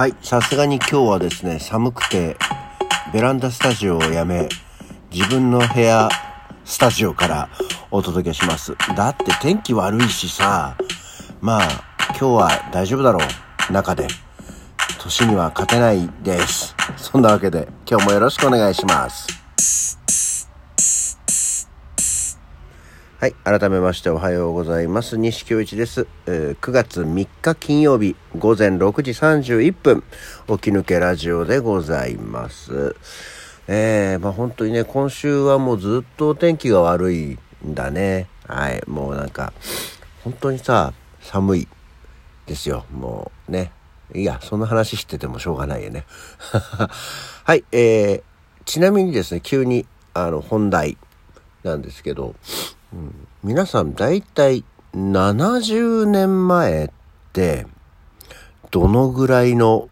はい、さすがに今日はですね、寒くて、ベランダスタジオをやめ、自分の部屋、スタジオからお届けします。だって天気悪いしさ、まあ、今日は大丈夫だろう、中で。年には勝てないです。そんなわけで、今日もよろしくお願いします。はい。改めましておはようございます。西京一です。えー9月3日金曜日午前6時31分、起き抜けラジオでございます。えー、まあ本当にね、今週はもうずっとお天気が悪いんだね。はい。もうなんか、本当にさ、寒いですよ。もうね。いや、そんな話しててもしょうがないよね。はい。えー、ちなみにですね、急に、あの、本題なんですけど、うん皆さん大体70年前ってどのぐらいの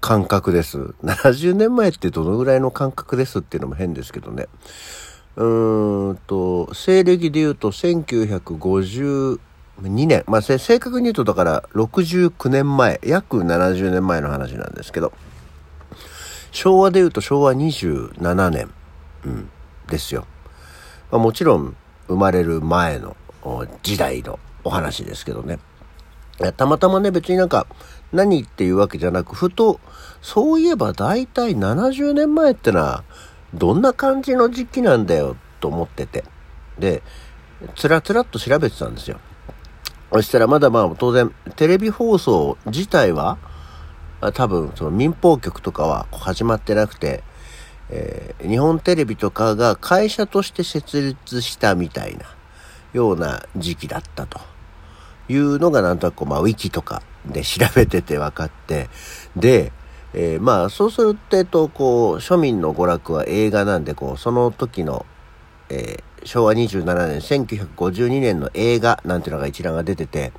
感覚です ?70 年前ってどのぐらいの感覚ですっていうのも変ですけどね。うーんと、西暦で言うと1952年。まあ、正確に言うとだから69年前、約70年前の話なんですけど、昭和で言うと昭和27年、うん、ですよ。まあ、もちろん生まれる前の時代のお話ですけどね。たまたまね、別になんか何っていうわけじゃなく、ふと、そういえば大体70年前ってのは、どんな感じの時期なんだよと思ってて。で、つらつらっと調べてたんですよ。そしたらまだまあ当然、テレビ放送自体は、多分その民放局とかは始まってなくて、えー日本テレビとかが会社として設立したみたいなような時期だったというのがなんとなく、まあ、ウィキとかで調べてて分かって、で、えーまあそうするってと、こう、庶民の娯楽は映画なんで、こう、その時の、えー昭和27年、1952年の映画なんていうのが一覧が出てて、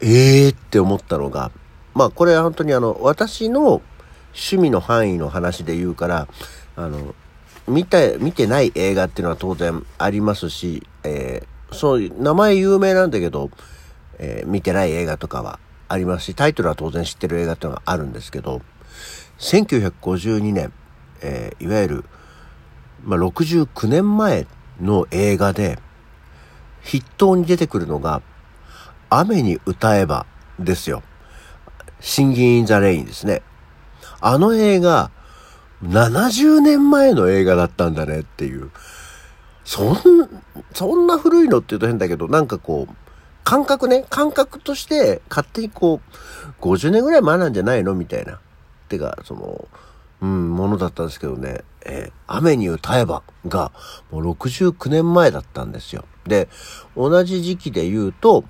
えーって思ったのが、まあこれは本当にあの、私の趣味の範囲の話で言うから、あの、見た、見てない映画っていうのは当然ありますし、えーそう、名前有名なんだけど、えー見てない映画とかはありますし、タイトルは当然知ってる映画っていうのがあるんですけど、1952年、えーいわゆる、まあ、69年前の映画で、筆頭に出てくるのが、雨に歌えばですよ。シンギン・イン・ザ・レインですね。あの映画、70年前の映画だったんだねっていう。そん、そんな古いのって言うと変だけど、なんかこう、感覚ね、感覚として勝手にこう、50年ぐらい前なんじゃないのみたいな。てか、その、うん、ものだったんですけどね、えー雨に歌えばが、もう69年前だったんですよ。で、同じ時期で言うと、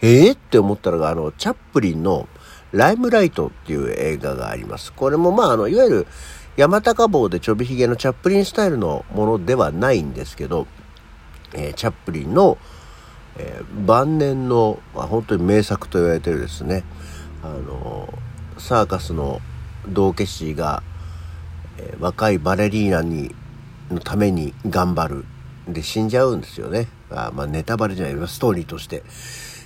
えー、って思ったのが、あの、チャップリンのライムライトっていう映画があります。これもまあ、あの、いわゆる山高帽でちょびひげのチャップリンスタイルのものではないんですけど、えーチャップリンの、えー晩年の、まあ、本当に名作と言われてるですね、あの、サーカスの道化師が、えー若いバレリーナに、のために頑張る。で、死んじゃうんですよね。あまあ、ネタバレじゃない、ストーリーとして。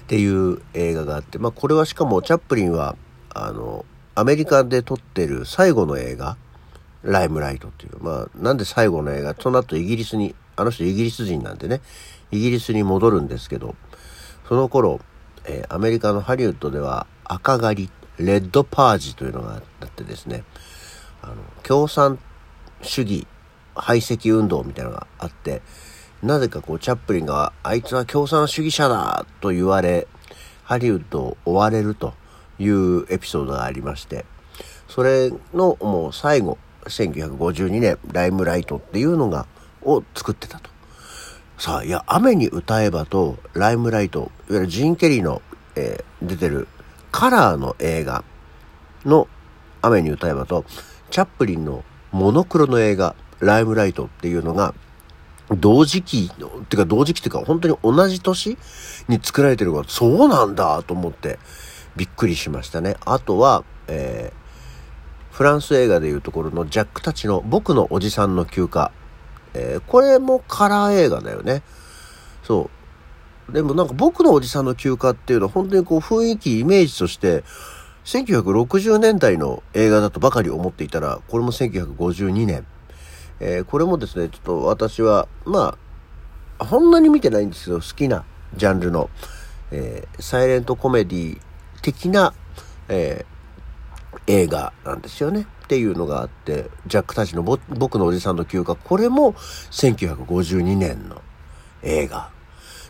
っていう映画があって、まあ、これはしかもチャップリンは、あの、アメリカで撮ってる最後の映画、ライムライトっていう。まあ、なんで最後の映画、その後イギリスに、あの人イギリス人なんでね、イギリスに戻るんですけど、その頃、えーアメリカのハリウッドでは赤狩り、レッドパージというのがあってですね、あの、共産主義排斥運動みたいなのがあって、なぜかこう、チャップリンが、あいつは共産主義者だと言われ、ハリウッドを追われるというエピソードがありまして、それのもう最後、1952年、ライムライトっていうのが、を作ってたと。さあ、いや、雨に歌えばと、ライムライト、いわゆるジーン・ケリーの、えー出てるカラーの映画の雨に歌えばと、チャップリンのモノクロの映画、ライムライトっていうのが、同時期の、てか同時期っていうか本当に同じ年に作られてるから、そうなんだと思ってびっくりしましたね。あとは、えーフランス映画でいうところのジャックたちの僕のおじさんの休暇。えーこれもカラー映画だよね。そう。でもなんか僕のおじさんの休暇っていうのは本当にこう雰囲気、イメージとして、1960年代の映画だとばかり思っていたら、これも1952年。えー、これもですね、ちょっと私は、まあ、そんなに見てないんですけど、好きなジャンルの、えー、サイレントコメディ的な、えー、映画なんですよね。っていうのがあって、ジャックたちの僕のおじさんの休暇、これも1952年の映画。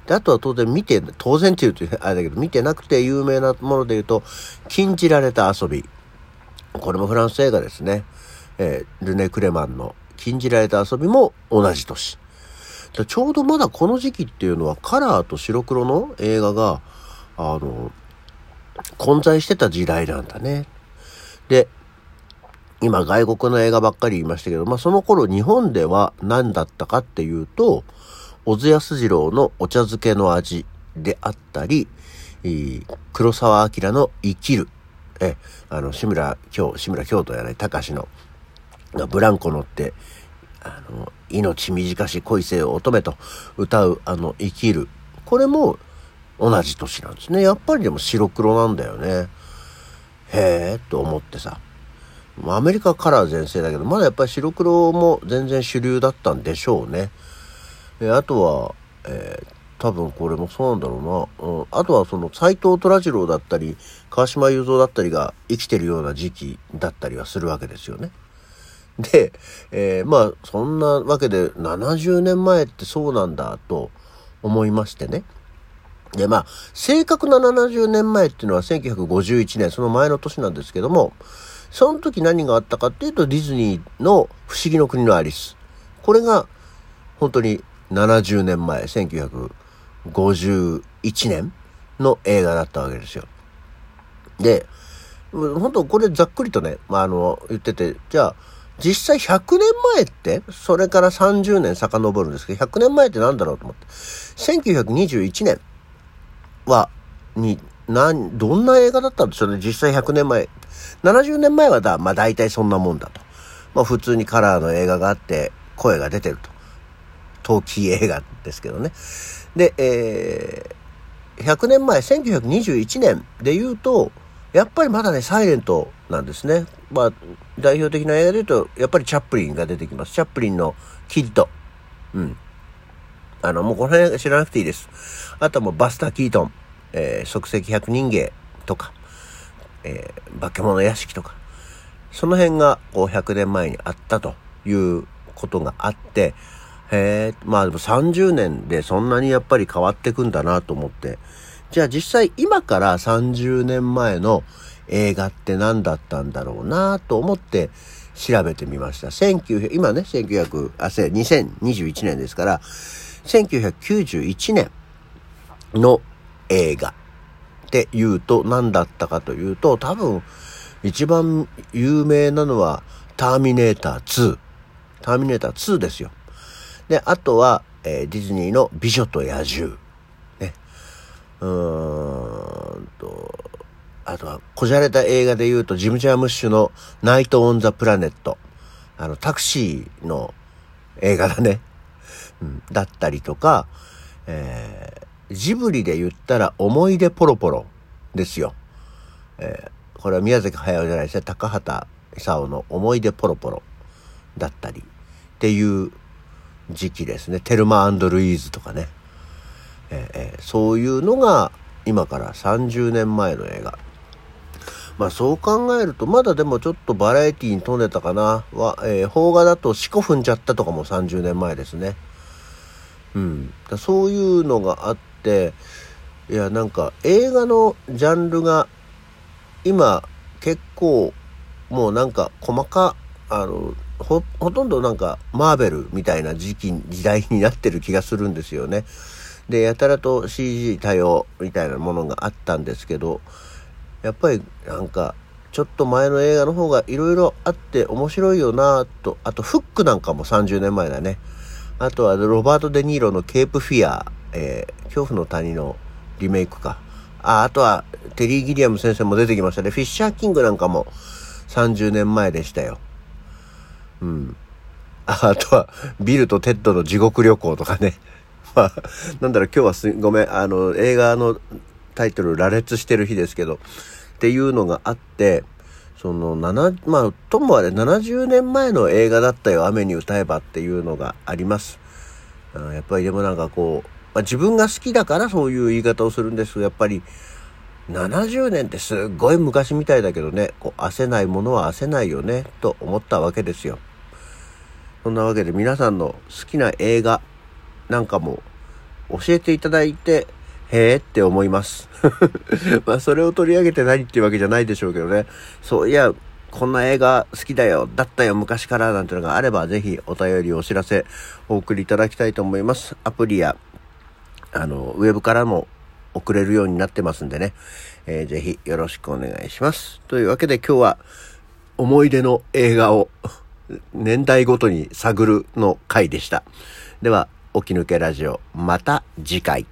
で、あとは当然見て、当然って言うとあれだけど、見てなくて有名なもので言うと、禁じられた遊び。これもフランス映画ですね。えー、ルネ・クレマンの禁じられた遊びも同じ年。ちょうどまだこの時期っていうのはカラーと白黒の映画が、あの、混在してた時代なんだね。で、今外国の映画ばっかり言いましたけど、まあその頃日本では何だったかっていうと、小津安二郎のお茶漬けの味であったり、黒沢明の生きる。え、あの、志村京、志村京都やない、隆の、ブランコ乗って、あの、命短し恋せよ乙女と歌う、あの、生きる。これも同じ年なんですね。やっぱりでも白黒なんだよね。へえ、と思ってさ。アメリカカラー全盛だけど、まだやっぱり白黒も全然主流だったんでしょうね。えあとは、えー、多分これもそうなんだろうな。うん、あとはその斎藤虎次郎だったり、川島雄三だったりが生きてるような時期だったりはするわけですよね。で、えー、まあ、そんなわけで70年前ってそうなんだと思いましてね。で、まあ、正確な70年前っていうのは1951年、その前の年なんですけども、その時何があったかっていうと、ディズニーの不思議の国のアリス。これが、本当に70年前、1951年の映画だったわけですよ。で、本当これざっくりとね、まあ、あの、言ってて、じゃあ、実際100年前って、それから30年遡るんですけど、100年前って何だろうと思って。1921年は、に、な、どんな映画だったんでしょうね、実際100年前。70年前はだ、まあ大体そんなもんだと。まあ普通にカラーの映画があって、声が出てると。陶器映画ですけどね。で、えー、100年前、1921年で言うと、やっぱりまだね、サイレントなんですね。まあ、代表的な映画で言うと、やっぱりチャップリンが出てきます。チャップリンのキッド。うん。あの、もうこの辺知らなくていいです。あとはもうバスター・キートン、えー、即席百人芸とか、えー、化け物屋敷とか、その辺がこう100年前にあったということがあって、へえ、まあでも30年でそんなにやっぱり変わってくんだなと思って、じゃあ実際今から30年前の映画って何だったんだろうなと思って調べてみました。1900、今ね、1900、あ、せ、2021年ですから、1991年の映画って言うと何だったかというと、多分一番有名なのはターミネーター2。ターミネーター2ですよ。で、あとは、えー、ディズニーの美女と野獣。うーんと、あとは、こじゃれた映画で言うと、ジム・ジャームッシュのナイト・オン・ザ・プラネット。あの、タクシーの映画だね。うん、だったりとか、えー、ジブリで言ったら、思い出ポロポロですよ。えー、これは宮崎駿じゃないですね。高畑勲の思い出ポロポロだったりっていう時期ですね。テルマアンドルイーズとかね。えー、そういうのが今から30年前の映画。まあそう考えると、まだでもちょっとバラエティに富んでたかな。は、えー、邦画だと四股踏んじゃったとかも30年前ですね。うん。だそういうのがあって、いや、なんか映画のジャンルが今結構もうなんか細か、あの、ほ、ほとんどなんかマーベルみたいな時期、時代になってる気がするんですよね。で、やたらと CG 多様みたいなものがあったんですけど、やっぱりなんか、ちょっと前の映画の方が色々あって面白いよなと、あとフックなんかも30年前だね。あとはロバート・デ・ニーロのケープ・フィア、えー、恐怖の谷のリメイクか。あ、あとはテリー・ギリアム先生も出てきましたね。フィッシャー・キングなんかも30年前でしたよ。うん。あとは、ビルとテッドの地獄旅行とかね。まあ、なんだろう、今日はす、ごめん、あの、映画のタイトル、羅列してる日ですけど、っていうのがあって、その、七、まあ、ともあれ70年前の映画だったよ、雨に歌えばっていうのがあります。やっぱりでもなんかこう、まあ、自分が好きだからそういう言い方をするんですけど、やっぱり、70年ってすっごい昔みたいだけどね、こう、焦ないものは焦ないよね、と思ったわけですよ。そんなわけで皆さんの好きな映画なんかも教えていただいて、へえって思います。まあそれを取り上げて何っていうわけじゃないでしょうけどね。そういや、こんな映画好きだよ、だったよ、昔からなんていうのがあれば、ぜひお便りお知らせお送りいただきたいと思います。アプリや、あの、ウェブからも送れるようになってますんでね、えー、ぜひよろしくお願いします。というわけで今日は思い出の映画を年代ごとに探るの回でした。では、起き抜けラジオ、また次回。